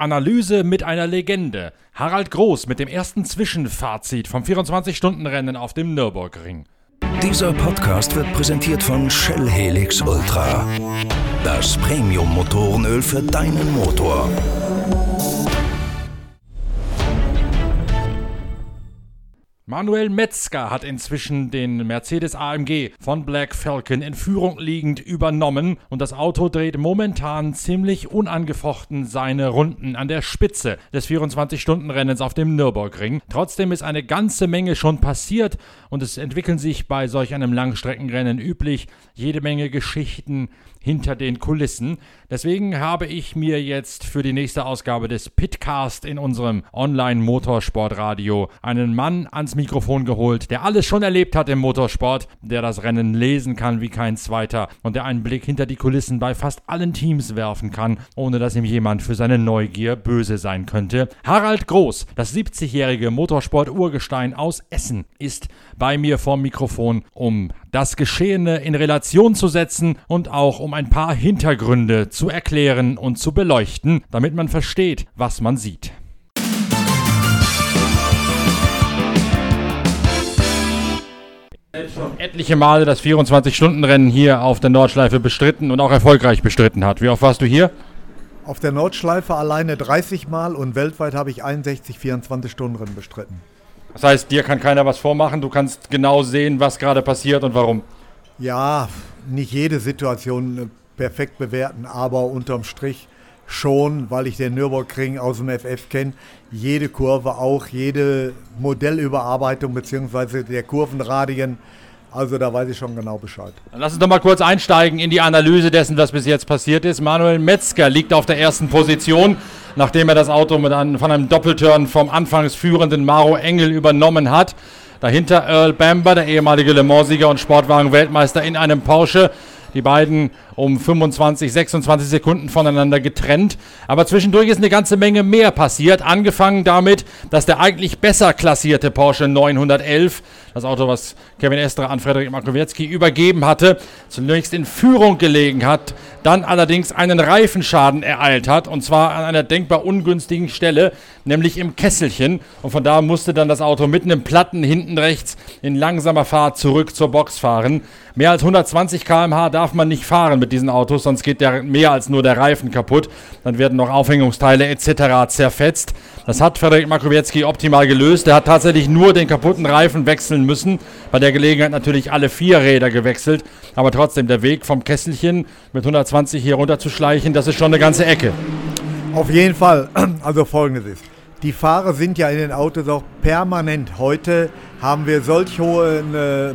Analyse mit einer Legende. Harald Groß mit dem ersten Zwischenfazit vom 24-Stunden-Rennen auf dem Nürburgring. Dieser Podcast wird präsentiert von Shell Helix Ultra. Das Premium-Motorenöl für deinen Motor. Manuel Metzger hat inzwischen den Mercedes AMG von Black Falcon in Führung liegend übernommen und das Auto dreht momentan ziemlich unangefochten seine Runden an der Spitze des 24-Stunden-Rennens auf dem Nürburgring. Trotzdem ist eine ganze Menge schon passiert und es entwickeln sich bei solch einem Langstreckenrennen üblich jede Menge Geschichten hinter den Kulissen. Deswegen habe ich mir jetzt für die nächste Ausgabe des Pitcast in unserem Online-Motorsportradio einen Mann ans Mikrofon geholt, der alles schon erlebt hat im Motorsport, der das Rennen lesen kann wie kein zweiter und der einen Blick hinter die Kulissen bei fast allen Teams werfen kann, ohne dass ihm jemand für seine Neugier böse sein könnte. Harald Groß, das 70-jährige Motorsport-Urgestein aus Essen, ist bei mir vorm Mikrofon, um das Geschehene in Relation zu setzen und auch um ein paar Hintergründe zu erklären und zu beleuchten, damit man versteht, was man sieht. etliche Male das 24-Stunden-Rennen hier auf der Nordschleife bestritten und auch erfolgreich bestritten hat. Wie oft warst du hier? Auf der Nordschleife alleine 30 Mal und weltweit habe ich 61 24-Stunden-Rennen bestritten. Das heißt, dir kann keiner was vormachen, du kannst genau sehen, was gerade passiert und warum. Ja, nicht jede Situation äh, perfekt bewerten, aber unterm Strich schon, weil ich den Nürburgring aus dem FF kenne, jede Kurve auch, jede Modellüberarbeitung bzw. der Kurvenradien. Also da weiß ich schon genau Bescheid. Dann lass uns doch mal kurz einsteigen in die Analyse dessen, was bis jetzt passiert ist. Manuel Metzger liegt auf der ersten Position nachdem er das Auto mit einem, von einem Doppelturn vom anfangs führenden Maro Engel übernommen hat. Dahinter Earl Bamber, der ehemalige Le Mans-Sieger und Sportwagen-Weltmeister in einem Porsche. Die beiden um 25, 26 Sekunden voneinander getrennt. Aber zwischendurch ist eine ganze Menge mehr passiert. Angefangen damit, dass der eigentlich besser klassierte Porsche 911, das Auto, was Kevin Estre an Frederik Makowiecki übergeben hatte, zunächst in Führung gelegen hat, dann allerdings einen Reifenschaden ereilt hat. Und zwar an einer denkbar ungünstigen Stelle, nämlich im Kesselchen. Und von da musste dann das Auto mit einem Platten hinten rechts in langsamer Fahrt zurück zur Box fahren. Mehr als 120 km/h darf man nicht fahren mit diesen Autos, sonst geht der, mehr als nur der Reifen kaputt. Dann werden noch Aufhängungsteile etc. zerfetzt. Das hat Frederik Makowiecki optimal gelöst. Er hat tatsächlich nur den kaputten Reifen wechseln müssen. Bei der Gelegenheit natürlich alle vier Räder gewechselt. Aber trotzdem, der Weg vom Kesselchen mit 120 hier runter zu schleichen, das ist schon eine ganze Ecke. Auf jeden Fall. Also folgendes ist. Die Fahrer sind ja in den Autos auch permanent. Heute haben wir solch hohen äh,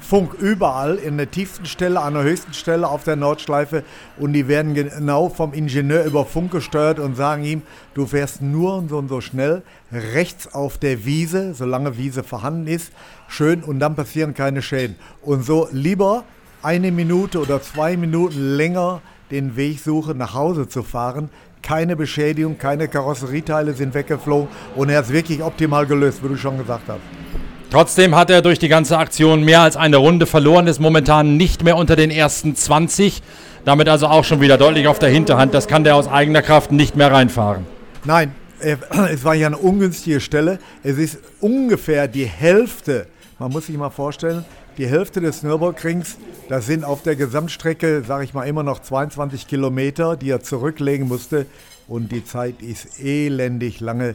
Funk überall, in der tiefsten Stelle, an der höchsten Stelle auf der Nordschleife und die werden genau vom Ingenieur über Funk gesteuert und sagen ihm, du fährst nur und so und so schnell rechts auf der Wiese, solange Wiese vorhanden ist, schön und dann passieren keine Schäden. Und so lieber eine Minute oder zwei Minuten länger den Weg suchen, nach Hause zu fahren, keine Beschädigung, keine Karosserieteile sind weggeflogen und er ist wirklich optimal gelöst, wie du schon gesagt hast. Trotzdem hat er durch die ganze Aktion mehr als eine Runde verloren, ist momentan nicht mehr unter den ersten 20. Damit also auch schon wieder deutlich auf der Hinterhand. Das kann der aus eigener Kraft nicht mehr reinfahren. Nein, es war ja eine ungünstige Stelle. Es ist ungefähr die Hälfte, man muss sich mal vorstellen, die Hälfte des Nürburgrings, das sind auf der Gesamtstrecke, sage ich mal, immer noch 22 Kilometer, die er zurücklegen musste. Und die Zeit ist elendig lange.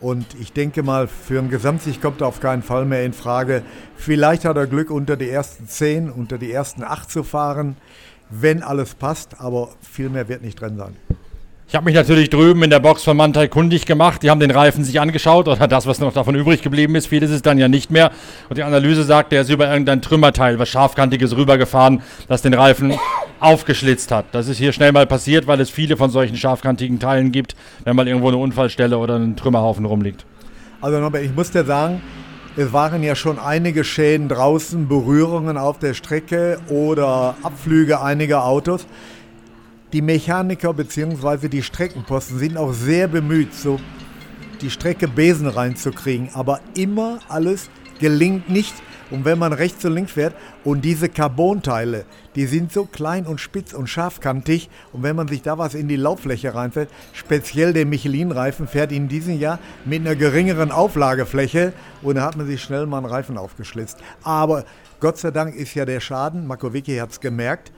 Und ich denke mal, für einen Gesamtsieg kommt er auf keinen Fall mehr in Frage. Vielleicht hat er Glück, unter die ersten zehn, unter die ersten acht zu fahren, wenn alles passt, aber viel mehr wird nicht drin sein. Ich habe mich natürlich drüben in der Box von Mantai kundig gemacht. Die haben den Reifen sich angeschaut oder das, was noch davon übrig geblieben ist. Viel ist dann ja nicht mehr. Und die Analyse sagt, der ist über irgendein Trümmerteil, was scharfkantiges rübergefahren, das den Reifen aufgeschlitzt hat. Das ist hier schnell mal passiert, weil es viele von solchen scharfkantigen Teilen gibt, wenn mal irgendwo eine Unfallstelle oder ein Trümmerhaufen rumliegt. Also Norbert, ich muss dir sagen, es waren ja schon einige Schäden draußen, Berührungen auf der Strecke oder Abflüge einiger Autos. Die Mechaniker bzw. die Streckenposten sind auch sehr bemüht, so die Strecke Besen reinzukriegen, aber immer alles gelingt nicht. Und wenn man rechts und links fährt und diese Carbonteile, die sind so klein und spitz und scharfkantig und wenn man sich da was in die Lauffläche reinfährt, speziell der Michelin-Reifen fährt in diesem Jahr mit einer geringeren Auflagefläche und da hat man sich schnell mal einen Reifen aufgeschlitzt. Aber Gott sei Dank ist ja der Schaden, Makowicki hat es gemerkt,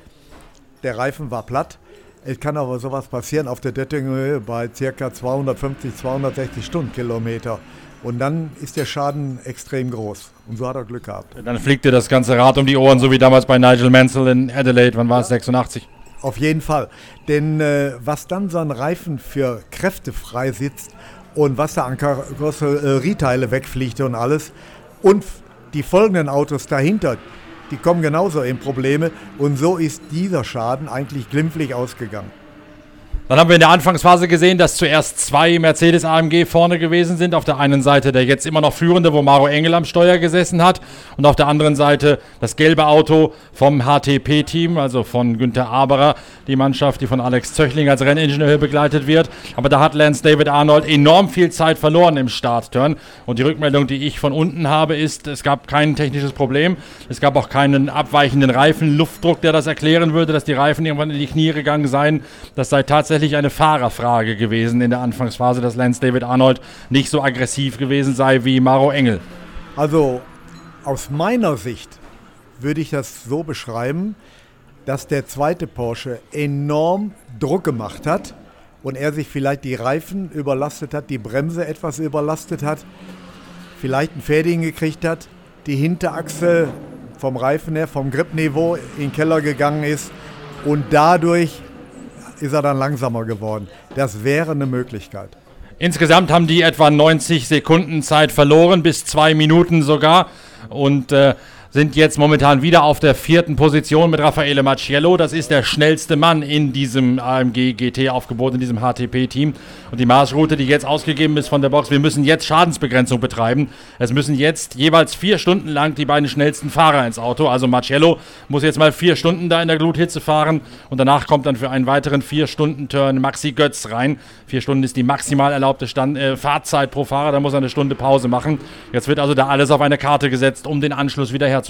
der Reifen war platt. Es kann aber sowas passieren auf der Döttinghöhe bei ca. 250, 260 Stundenkilometer. Und dann ist der Schaden extrem groß. Und so hat er Glück gehabt. Dann fliegt dir das ganze Rad um die Ohren, so wie damals bei Nigel Mansell in Adelaide. Wann war es? 86? Auf jeden Fall. Denn äh, was dann so ein Reifen für Kräfte freisetzt und was da an Karosserieteile wegfliegt und alles. Und die folgenden Autos dahinter, die kommen genauso in Probleme. Und so ist dieser Schaden eigentlich glimpflich ausgegangen. Dann haben wir in der Anfangsphase gesehen, dass zuerst zwei Mercedes AMG vorne gewesen sind. Auf der einen Seite der jetzt immer noch führende, wo Maro Engel am Steuer gesessen hat. Und auf der anderen Seite das gelbe Auto vom HTP-Team, also von Günther Aberer, die Mannschaft, die von Alex Zöchling als Renningenieur begleitet wird. Aber da hat Lance David Arnold enorm viel Zeit verloren im Startturn. Und die Rückmeldung, die ich von unten habe, ist, es gab kein technisches Problem. Es gab auch keinen abweichenden Reifenluftdruck, der das erklären würde, dass die Reifen irgendwann in die Knie gegangen seien. Das sei tatsächlich tatsächlich eine Fahrerfrage gewesen in der Anfangsphase, dass Lance David Arnold nicht so aggressiv gewesen sei wie Maro Engel. Also aus meiner Sicht würde ich das so beschreiben, dass der zweite Porsche enorm Druck gemacht hat und er sich vielleicht die Reifen überlastet hat, die Bremse etwas überlastet hat, vielleicht ein Fäding gekriegt hat, die Hinterachse vom Reifen her, vom Gripniveau in den Keller gegangen ist und dadurch ist er dann langsamer geworden. Das wäre eine Möglichkeit. Insgesamt haben die etwa 90 Sekunden Zeit verloren, bis zwei Minuten sogar. Und äh, sind jetzt momentan wieder auf der vierten Position mit Raffaele Macciello. Das ist der schnellste Mann in diesem AMG GT-Aufgebot, in diesem HTP-Team. Und die Marschroute, die jetzt ausgegeben ist von der Box, wir müssen jetzt Schadensbegrenzung betreiben. Es müssen jetzt jeweils vier Stunden lang die beiden schnellsten Fahrer ins Auto. Also Marcello muss jetzt mal vier Stunden da in der Gluthitze fahren und danach kommt dann für einen weiteren vier Stunden Turn Maxi Götz rein. Vier Stunden ist die maximal erlaubte Stand, äh, Fahrzeit pro Fahrer, da muss er eine Stunde Pause machen. Jetzt wird also da alles auf eine Karte gesetzt, um den Anschluss wieder herzustellen.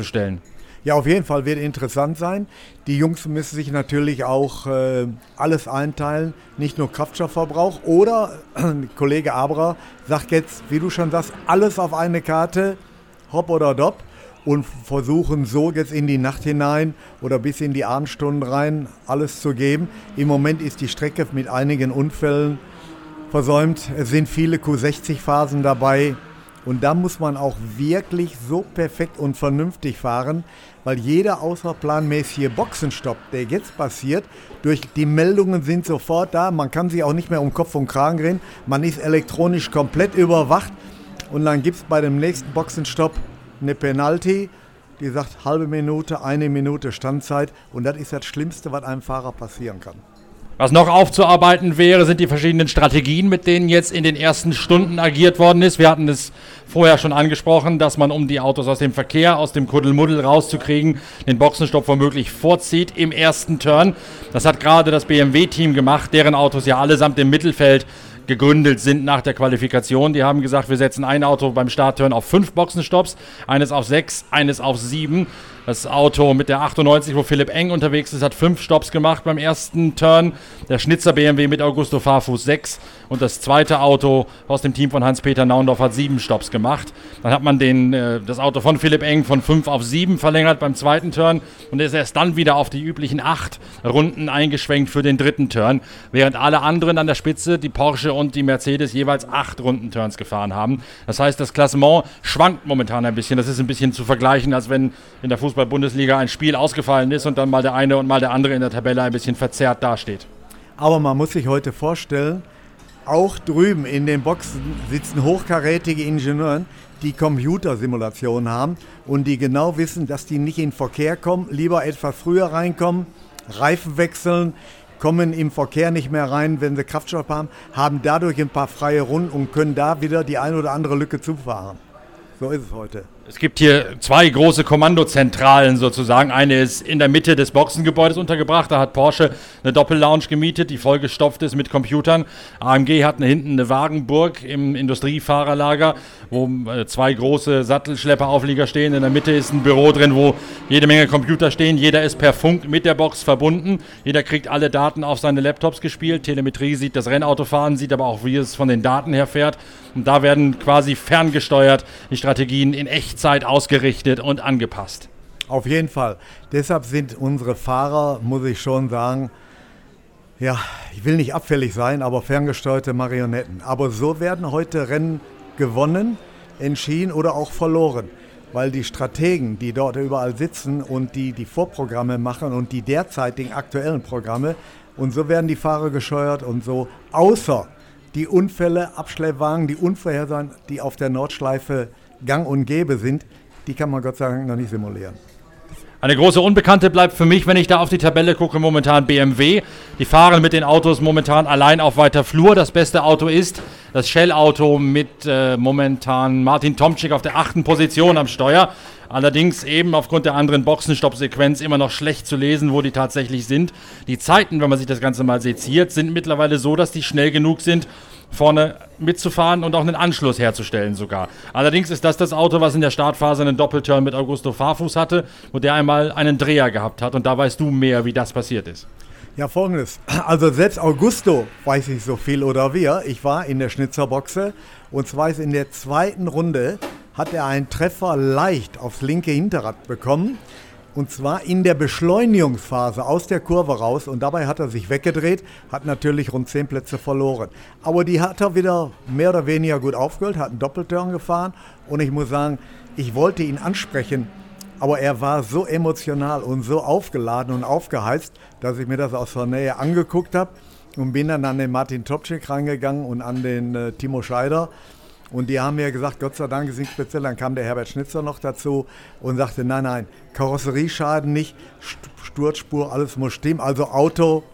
Ja, auf jeden Fall wird interessant sein. Die Jungs müssen sich natürlich auch äh, alles einteilen, nicht nur Kraftstoffverbrauch. Oder äh, Kollege Abra sagt jetzt, wie du schon sagst, alles auf eine Karte, hopp oder dopp. Und versuchen so jetzt in die Nacht hinein oder bis in die Abendstunden rein alles zu geben. Im Moment ist die Strecke mit einigen Unfällen versäumt. Es sind viele Q60-Phasen dabei. Und da muss man auch wirklich so perfekt und vernünftig fahren, weil jeder außerplanmäßige Boxenstopp, der jetzt passiert, durch die Meldungen sind sofort da, man kann sich auch nicht mehr um Kopf und Kragen drehen, man ist elektronisch komplett überwacht. Und dann gibt es bei dem nächsten Boxenstopp eine Penalty, die sagt halbe Minute, eine Minute Standzeit. Und das ist das Schlimmste, was einem Fahrer passieren kann. Was noch aufzuarbeiten wäre, sind die verschiedenen Strategien, mit denen jetzt in den ersten Stunden agiert worden ist. Wir hatten es vorher schon angesprochen, dass man, um die Autos aus dem Verkehr, aus dem Kuddelmuddel rauszukriegen, den Boxenstopp womöglich vorzieht im ersten Turn. Das hat gerade das BMW-Team gemacht, deren Autos ja allesamt im Mittelfeld gegründet sind nach der Qualifikation. Die haben gesagt, wir setzen ein Auto beim Startturn auf fünf Boxenstopps, eines auf sechs, eines auf sieben. Das Auto mit der 98, wo Philipp Eng unterwegs ist, hat fünf Stops gemacht beim ersten Turn. Der Schnitzer BMW mit Augusto Fahrfuß sechs. Und das zweite Auto aus dem Team von Hans-Peter Naundorf hat sieben Stops gemacht. Dann hat man den, äh, das Auto von Philipp Eng von fünf auf sieben verlängert beim zweiten Turn und ist erst dann wieder auf die üblichen acht Runden eingeschwenkt für den dritten Turn. Während alle anderen an der Spitze, die Porsche und die Mercedes, jeweils acht Rundenturns gefahren haben. Das heißt, das Klassement schwankt momentan ein bisschen. Das ist ein bisschen zu vergleichen, als wenn in der Fußball Fußball-Bundesliga ein Spiel ausgefallen ist und dann mal der eine und mal der andere in der Tabelle ein bisschen verzerrt dasteht. Aber man muss sich heute vorstellen, auch drüben in den Boxen sitzen hochkarätige Ingenieure, die Computersimulationen haben und die genau wissen, dass die nicht in Verkehr kommen, lieber etwas früher reinkommen, Reifen wechseln, kommen im Verkehr nicht mehr rein, wenn sie Kraftstoff haben, haben dadurch ein paar freie Runden und können da wieder die eine oder andere Lücke zufahren. So ist es heute. Es gibt hier zwei große Kommandozentralen sozusagen. Eine ist in der Mitte des Boxengebäudes untergebracht. Da hat Porsche eine Doppellounge gemietet, die vollgestopft ist mit Computern. AMG hat hinten eine Wagenburg im Industriefahrerlager, wo äh, zwei große Sattelschlepperauflieger stehen. In der Mitte ist ein Büro drin, wo jede Menge Computer stehen. Jeder ist per Funk mit der Box verbunden. Jeder kriegt alle Daten auf seine Laptops gespielt. Telemetrie sieht das Rennauto fahren, sieht aber auch, wie es von den Daten her fährt. Und da werden quasi ferngesteuert die Strategien in Echtzeit ausgerichtet und angepasst. Auf jeden Fall. Deshalb sind unsere Fahrer, muss ich schon sagen, ja, ich will nicht abfällig sein, aber ferngesteuerte Marionetten. Aber so werden heute Rennen gewonnen, entschieden oder auch verloren. Weil die Strategen, die dort überall sitzen und die die Vorprogramme machen und die derzeitigen aktuellen Programme, und so werden die Fahrer gescheuert und so, außer die Unfälle, Abschleppwagen, die Unvorhersagen, die auf der Nordschleife gang und gäbe sind, die kann man Gott sei Dank noch nicht simulieren. Eine große Unbekannte bleibt für mich, wenn ich da auf die Tabelle gucke, momentan BMW. Die fahren mit den Autos momentan allein auf weiter Flur. Das beste Auto ist das Shell-Auto mit äh, momentan Martin Tomczyk auf der achten Position am Steuer. Allerdings eben aufgrund der anderen Boxenstopp-Sequenz immer noch schlecht zu lesen, wo die tatsächlich sind. Die Zeiten, wenn man sich das Ganze mal seziert, sind mittlerweile so, dass die schnell genug sind, vorne mitzufahren und auch einen Anschluss herzustellen sogar. Allerdings ist das das Auto, was in der Startphase einen Doppelturn mit Augusto Fahrfuß hatte, wo der einmal einen Dreher gehabt hat und da weißt du mehr, wie das passiert ist. Ja, folgendes. Also selbst Augusto weiß ich so viel oder wir. Ich war in der Schnitzerboxe und zwar ist in der zweiten Runde hat er einen Treffer leicht aufs linke Hinterrad bekommen. Und zwar in der Beschleunigungsphase aus der Kurve raus. Und dabei hat er sich weggedreht, hat natürlich rund 10 Plätze verloren. Aber die hat er wieder mehr oder weniger gut aufgeholt, hat einen Doppelturn gefahren. Und ich muss sagen, ich wollte ihn ansprechen, aber er war so emotional und so aufgeladen und aufgeheizt, dass ich mir das aus der Nähe angeguckt habe und bin dann an den Martin Topczyk reingegangen und an den äh, Timo Scheider. Und die haben mir gesagt, Gott sei Dank ist nichts speziell. Dann kam der Herbert Schnitzer noch dazu und sagte, nein, nein, Karosserieschaden nicht, Sturzspur, alles muss stimmen. Also Auto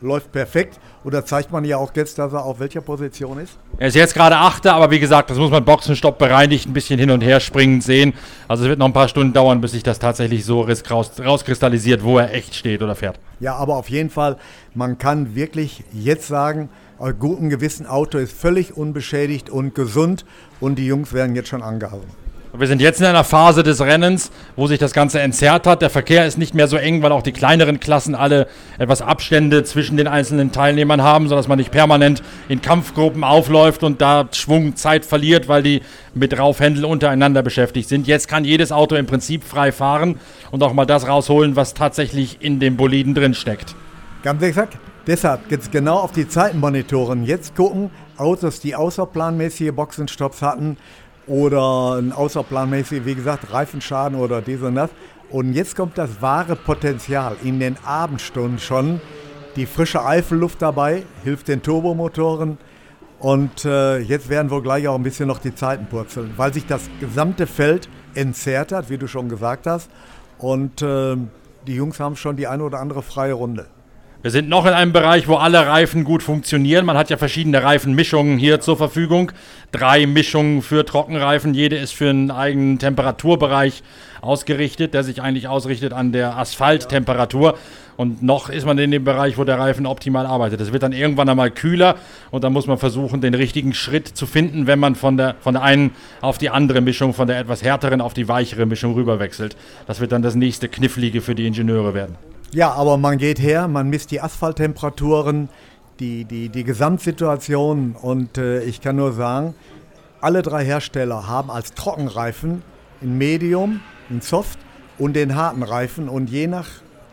läuft perfekt. Und da zeigt man ja auch jetzt, dass er auf welcher Position ist. Er ist jetzt gerade Achter, aber wie gesagt, das muss man Boxenstopp bereinigt, ein bisschen hin und her springend sehen. Also es wird noch ein paar Stunden dauern, bis sich das tatsächlich so raus, rauskristallisiert, wo er echt steht oder fährt. Ja, aber auf jeden Fall, man kann wirklich jetzt sagen, guten Gewissen Auto ist völlig unbeschädigt und gesund und die Jungs werden jetzt schon angehalten. Wir sind jetzt in einer Phase des Rennens, wo sich das Ganze entzerrt hat. Der Verkehr ist nicht mehr so eng, weil auch die kleineren Klassen alle etwas Abstände zwischen den einzelnen Teilnehmern haben, sodass man nicht permanent in Kampfgruppen aufläuft und da Schwung Zeit verliert, weil die mit Raufhändel untereinander beschäftigt sind. Jetzt kann jedes Auto im Prinzip frei fahren und auch mal das rausholen, was tatsächlich in dem Boliden drin steckt. Ganz exakt. Deshalb geht es genau auf die Zeitenmonitoren. Jetzt gucken, Autos, die außerplanmäßige Boxenstopps hatten oder ein außerplanmäßig, wie gesagt, Reifenschaden oder dies und das. Und jetzt kommt das wahre Potenzial in den Abendstunden schon. Die frische Eifelluft dabei hilft den Turbomotoren. Und äh, jetzt werden wohl gleich auch ein bisschen noch die Zeiten purzeln, weil sich das gesamte Feld entzerrt hat, wie du schon gesagt hast. Und äh, die Jungs haben schon die eine oder andere freie Runde. Wir sind noch in einem Bereich, wo alle Reifen gut funktionieren. Man hat ja verschiedene Reifenmischungen hier zur Verfügung. Drei Mischungen für Trockenreifen. Jede ist für einen eigenen Temperaturbereich ausgerichtet, der sich eigentlich ausrichtet an der Asphalttemperatur. Und noch ist man in dem Bereich, wo der Reifen optimal arbeitet. Es wird dann irgendwann einmal kühler und dann muss man versuchen, den richtigen Schritt zu finden, wenn man von der, von der einen auf die andere Mischung, von der etwas härteren auf die weichere Mischung rüberwechselt. Das wird dann das nächste Knifflige für die Ingenieure werden. Ja, aber man geht her, man misst die Asphalttemperaturen, die, die, die Gesamtsituation. Und äh, ich kann nur sagen, alle drei Hersteller haben als Trockenreifen ein Medium, ein Soft und den harten Reifen. Und je nach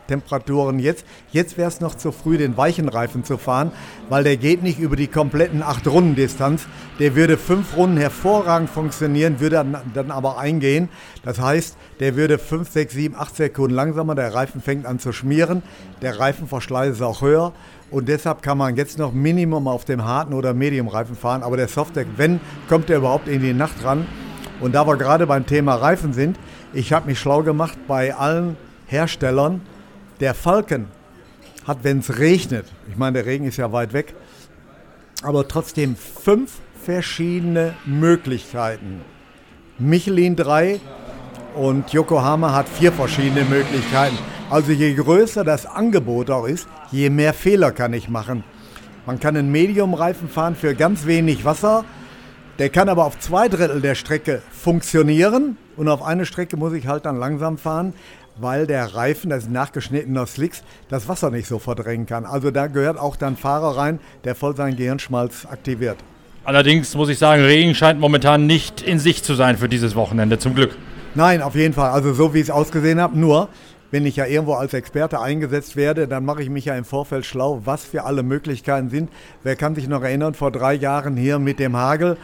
Temperaturen jetzt. Jetzt wäre es noch zu früh, den weichen Reifen zu fahren, weil der geht nicht über die kompletten 8 Runden Distanz. Der würde 5 Runden hervorragend funktionieren, würde dann aber eingehen. Das heißt, der würde 5, 6, 7, 8 Sekunden langsamer. Der Reifen fängt an zu schmieren. Der Reifenverschleiß ist auch höher. Und deshalb kann man jetzt noch Minimum auf dem harten oder Medium-Reifen fahren. Aber der Softdeck, wenn, kommt er überhaupt in die Nacht ran. Und da wir gerade beim Thema Reifen sind, ich habe mich schlau gemacht bei allen Herstellern, der Falken hat, wenn es regnet, ich meine, der Regen ist ja weit weg, aber trotzdem fünf verschiedene Möglichkeiten, Michelin drei und Yokohama hat vier verschiedene Möglichkeiten. Also je größer das Angebot auch ist, je mehr Fehler kann ich machen. Man kann einen Medium-Reifen fahren für ganz wenig Wasser. Der kann aber auf zwei Drittel der Strecke funktionieren und auf eine Strecke muss ich halt dann langsam fahren, weil der Reifen, das ist nachgeschnittener Slicks, das Wasser nicht so verdrängen kann. Also da gehört auch dann Fahrer rein, der voll seinen Gehirnschmalz aktiviert. Allerdings muss ich sagen, Regen scheint momentan nicht in Sicht zu sein für dieses Wochenende, zum Glück. Nein, auf jeden Fall. Also so wie ich es ausgesehen habe. Nur, wenn ich ja irgendwo als Experte eingesetzt werde, dann mache ich mich ja im Vorfeld schlau, was für alle Möglichkeiten sind. Wer kann sich noch erinnern, vor drei Jahren hier mit dem Hagel.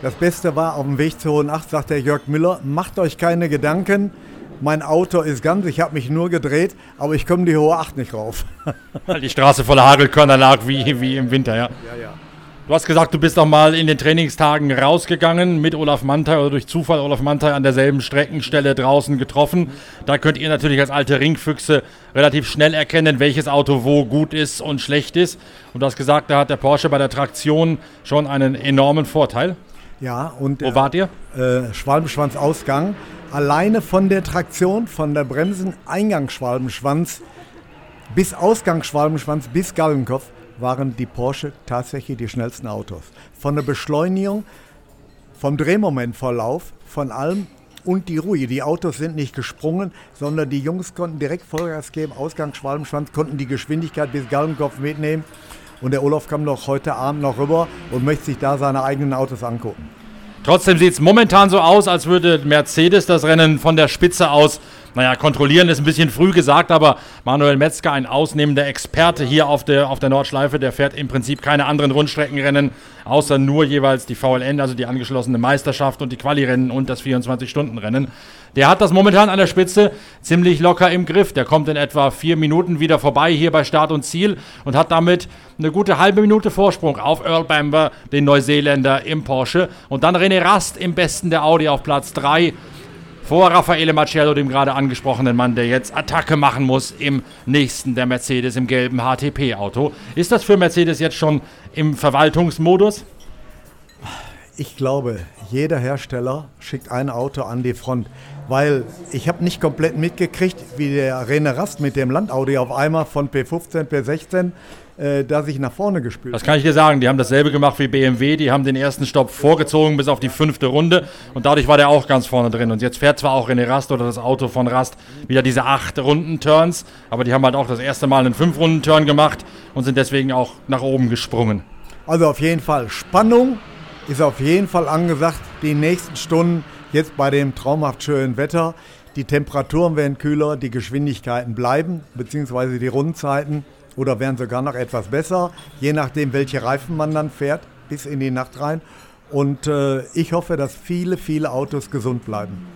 Das Beste war, auf dem Weg zur Hohen Acht, sagt der Jörg Müller, macht euch keine Gedanken, mein Auto ist ganz, ich habe mich nur gedreht, aber ich komme die Hohe Acht nicht rauf. die Straße voller Hagelkörner lag wie, wie im Winter, ja. Ja, ja. Du hast gesagt, du bist auch mal in den Trainingstagen rausgegangen mit Olaf Mantei oder durch Zufall Olaf Mantei an derselben Streckenstelle draußen getroffen. Da könnt ihr natürlich als alte Ringfüchse relativ schnell erkennen, welches Auto wo gut ist und schlecht ist. Und du hast gesagt, da hat der Porsche bei der Traktion schon einen enormen Vorteil. Ja, und. Wo wart ihr? Äh, Schwalbenschwanz-Ausgang. Alleine von der Traktion, von der Bremsen-Eingangsschwalbenschwanz bis Ausgangsschwalbenschwanz bis Gallenkopf waren die Porsche tatsächlich die schnellsten Autos. Von der Beschleunigung, vom Drehmomentverlauf, von allem und die Ruhe. Die Autos sind nicht gesprungen, sondern die Jungs konnten direkt Vollgas geben, Ausgang Schwalbenschwanz, konnten die Geschwindigkeit bis Gallenkopf mitnehmen. Und der Olaf kam noch heute Abend noch rüber und möchte sich da seine eigenen Autos angucken. Trotzdem sieht es momentan so aus, als würde Mercedes das Rennen von der Spitze aus naja, kontrollieren ist ein bisschen früh gesagt, aber Manuel Metzger, ein ausnehmender Experte hier auf der, auf der Nordschleife, der fährt im Prinzip keine anderen Rundstreckenrennen, außer nur jeweils die VLN, also die angeschlossene Meisterschaft und die Quali-Rennen und das 24-Stunden-Rennen. Der hat das momentan an der Spitze ziemlich locker im Griff. Der kommt in etwa vier Minuten wieder vorbei hier bei Start und Ziel und hat damit eine gute halbe Minute Vorsprung auf Earl Bamber, den Neuseeländer im Porsche. Und dann René Rast im besten der Audi auf Platz 3 vor Raffaele Marcello, dem gerade angesprochenen Mann, der jetzt Attacke machen muss im nächsten der Mercedes im gelben HTP-Auto. Ist das für Mercedes jetzt schon im Verwaltungsmodus? Ich glaube, jeder Hersteller schickt ein Auto an die Front, weil ich habe nicht komplett mitgekriegt, wie der René Rast mit dem Landaudi auf einmal von P15, P16 äh, da sich nach vorne gespült. Das kann ich dir sagen. Die haben dasselbe gemacht wie BMW. Die haben den ersten Stopp vorgezogen bis auf die fünfte Runde und dadurch war der auch ganz vorne drin. Und jetzt fährt zwar auch René Rast oder das Auto von Rast wieder diese acht Runden-Turns, aber die haben halt auch das erste Mal einen fünf Runden-Turn gemacht und sind deswegen auch nach oben gesprungen. Also auf jeden Fall Spannung ist auf jeden Fall angesagt. Die nächsten Stunden jetzt bei dem traumhaft schönen Wetter. Die Temperaturen werden kühler, die Geschwindigkeiten bleiben, beziehungsweise die Rundenzeiten oder werden sogar noch etwas besser, je nachdem, welche Reifen man dann fährt, bis in die Nacht rein. Und äh, ich hoffe, dass viele, viele Autos gesund bleiben.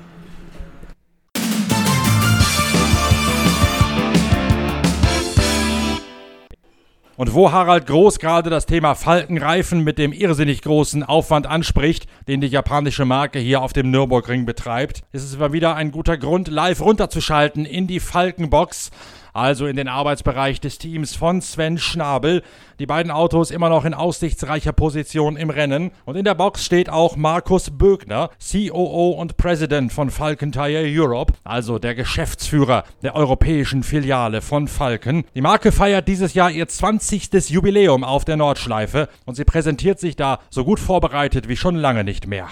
Und wo Harald Groß gerade das Thema Falkenreifen mit dem irrsinnig großen Aufwand anspricht, den die japanische Marke hier auf dem Nürburgring betreibt, ist es mal wieder ein guter Grund, live runterzuschalten in die Falkenbox also in den Arbeitsbereich des Teams von Sven Schnabel. Die beiden Autos immer noch in aussichtsreicher Position im Rennen. Und in der Box steht auch Markus Bögner, COO und President von Falcon Tire Europe, also der Geschäftsführer der europäischen Filiale von Falcon. Die Marke feiert dieses Jahr ihr 20. Jubiläum auf der Nordschleife und sie präsentiert sich da so gut vorbereitet wie schon lange nicht mehr.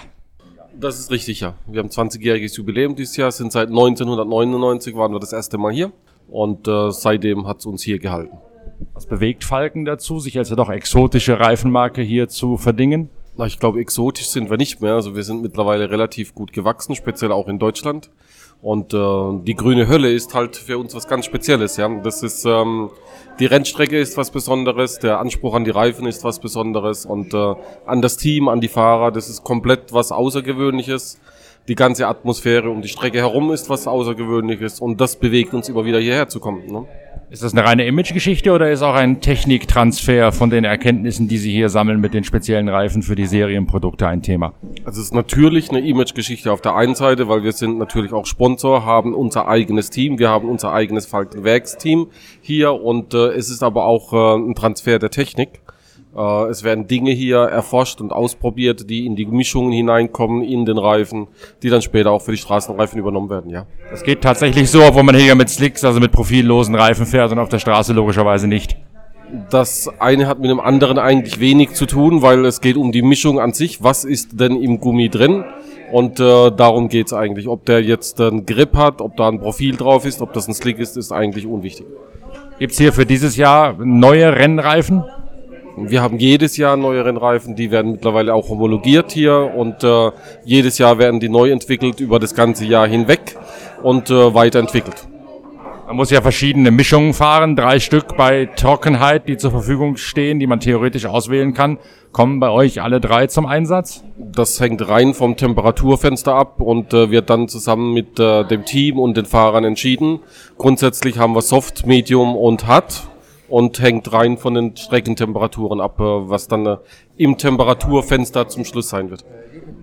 Das ist richtig, ja. Wir haben 20-jähriges Jubiläum dieses Jahr, sind seit 1999 waren wir das erste Mal hier und äh, seitdem hat es uns hier gehalten. Was bewegt Falken dazu, sich als ja doch exotische Reifenmarke hier zu verdingen? Na, ich glaube, exotisch sind wir nicht mehr. Also wir sind mittlerweile relativ gut gewachsen, speziell auch in Deutschland. Und äh, die grüne Hölle ist halt für uns was ganz Spezielles. Ja, das ist ähm, die Rennstrecke ist was Besonderes, der Anspruch an die Reifen ist was Besonderes und äh, an das Team, an die Fahrer, das ist komplett was Außergewöhnliches die ganze Atmosphäre um die Strecke herum ist was Außergewöhnliches und das bewegt uns immer wieder hierher zu kommen. Ne? Ist das eine reine Imagegeschichte oder ist auch ein Techniktransfer von den Erkenntnissen, die Sie hier sammeln mit den speziellen Reifen für die Serienprodukte ein Thema? Also es ist natürlich eine Imagegeschichte auf der einen Seite, weil wir sind natürlich auch Sponsor, haben unser eigenes Team, wir haben unser eigenes Falkenwerksteam hier und äh, es ist aber auch äh, ein Transfer der Technik Äh, es werden Dinge hier erforscht und ausprobiert, die in die Mischungen hineinkommen, in den Reifen, die dann später auch für die Straßenreifen übernommen werden, ja. Das geht tatsächlich so, obwohl man hier mit Slicks, also mit profillosen Reifen fährt und auf der Straße logischerweise nicht. Das eine hat mit dem anderen eigentlich wenig zu tun, weil es geht um die Mischung an sich. Was ist denn im Gummi drin? Und äh, darum geht's eigentlich. Ob der jetzt einen Grip hat, ob da ein Profil drauf ist, ob das ein Slick ist, ist eigentlich unwichtig. Gibt's hier für dieses Jahr neue Rennreifen? Wir haben jedes Jahr neue Rennreifen, die werden mittlerweile auch homologiert hier und äh, jedes Jahr werden die neu entwickelt über das ganze Jahr hinweg und äh, weiterentwickelt. Man muss ja verschiedene Mischungen fahren, drei Stück bei Trockenheit, die zur Verfügung stehen, die man theoretisch auswählen kann. Kommen bei euch alle drei zum Einsatz? Das hängt rein vom Temperaturfenster ab und äh, wird dann zusammen mit äh, dem Team und den Fahrern entschieden. Grundsätzlich haben wir Soft, Medium und Hard und hängt rein von den Streckentemperaturen ab, äh, was dann äh, im Temperaturfenster zum Schluss sein wird.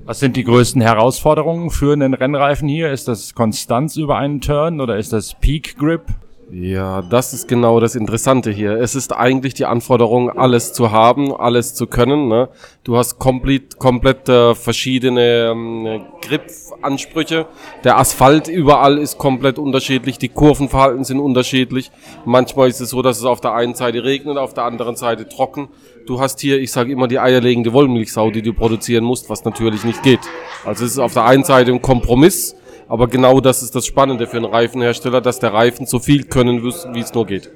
Was sind die größten Herausforderungen für einen Rennreifen hier? Ist das Konstanz über einen Turn oder ist das Peak Grip? Ja, das ist genau das Interessante hier. Es ist eigentlich die Anforderung, alles zu haben, alles zu können. Ne? Du hast komplett, komplett äh, verschiedene ähm, Grip-Ansprüche. Der Asphalt überall ist komplett unterschiedlich, die Kurvenverhalten sind unterschiedlich. Manchmal ist es so, dass es auf der einen Seite regnet, auf der anderen Seite trocken. Du hast hier, ich sage immer, die eierlegende Wollmilchsau, die du produzieren musst, was natürlich nicht geht. Also es ist auf der einen Seite ein Kompromiss, aber genau das ist das Spannende für einen Reifenhersteller, dass der Reifen so viel können muss, wie es nur geht.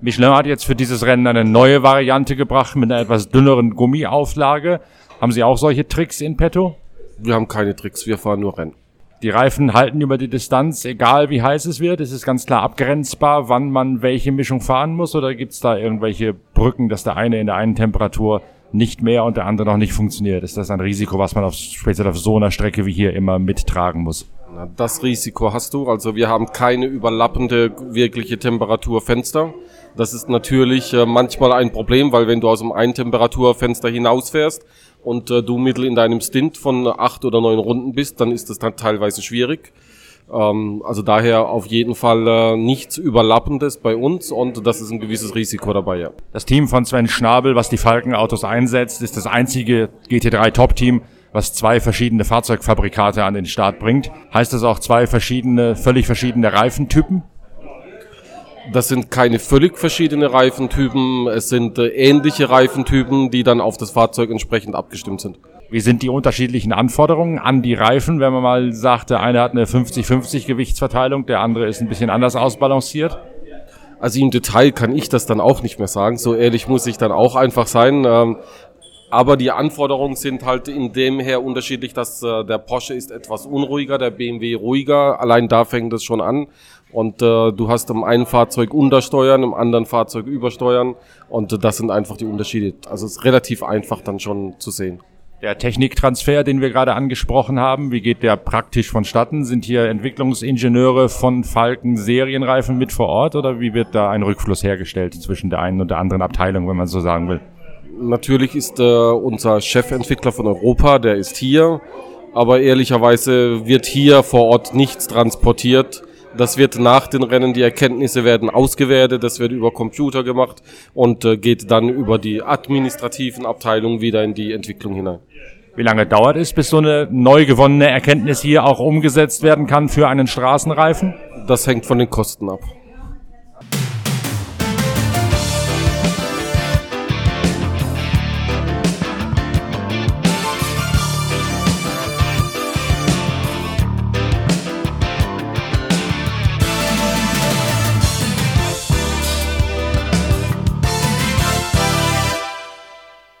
Michelin hat jetzt für dieses Rennen eine neue Variante gebracht mit einer etwas dünneren Gummiauflage. Haben Sie auch solche Tricks in petto? Wir haben keine Tricks, wir fahren nur Rennen. Die Reifen halten über die Distanz, egal wie heiß es wird. Ist es ganz klar abgrenzbar, wann man welche Mischung fahren muss? Oder gibt es da irgendwelche Brücken, dass der eine in der einen Temperatur nicht mehr und der andere noch nicht funktioniert? Ist das ein Risiko, was man auf, speziell auf so einer Strecke wie hier immer mittragen muss? Das Risiko hast du. Also wir haben keine überlappende wirkliche Temperaturfenster. Das ist natürlich äh, manchmal ein Problem, weil wenn du aus dem einen Temperaturfenster hinausfährst und äh, du mittel in deinem Stint von acht oder neun Runden bist, dann ist das dann teilweise schwierig. Ähm, also daher auf jeden Fall äh, nichts Überlappendes bei uns und das ist ein gewisses Risiko dabei, ja. Das Team von Sven Schnabel, was die Falkenautos einsetzt, ist das einzige GT3 Top-Team, was zwei verschiedene Fahrzeugfabrikate an den Start bringt. Heißt das auch zwei verschiedene, völlig verschiedene Reifentypen? Das sind keine völlig verschiedene Reifentypen, es sind äh, ähnliche Reifentypen, die dann auf das Fahrzeug entsprechend abgestimmt sind. Wie sind die unterschiedlichen Anforderungen an die Reifen, wenn man mal sagt, der eine hat eine 50-50 Gewichtsverteilung, der andere ist ein bisschen anders ausbalanciert? Also im Detail kann ich das dann auch nicht mehr sagen. So ehrlich muss ich dann auch einfach sein. Aber die Anforderungen sind halt in dem her unterschiedlich, dass äh, der Porsche ist etwas unruhiger, der BMW ruhiger. Allein da fängt es schon an. Und äh, du hast im einen Fahrzeug untersteuern, im anderen Fahrzeug übersteuern. Und äh, das sind einfach die Unterschiede. Also es ist relativ einfach dann schon zu sehen. Der Techniktransfer, den wir gerade angesprochen haben, wie geht der praktisch vonstatten? Sind hier Entwicklungsingenieure von Falken Serienreifen mit vor Ort oder wie wird da ein Rückfluss hergestellt zwischen der einen und der anderen Abteilung, wenn man so sagen will? Natürlich ist äh, unser Chefentwickler von Europa, der ist hier, aber ehrlicherweise wird hier vor Ort nichts transportiert das wird nach den Rennen, die Erkenntnisse werden ausgewertet, das wird über Computer gemacht und äh, geht dann über die administrativen Abteilungen wieder in die Entwicklung hinein. Wie lange dauert es, bis so eine neu gewonnene Erkenntnis hier auch umgesetzt werden kann für einen Straßenreifen? Das hängt von den Kosten ab.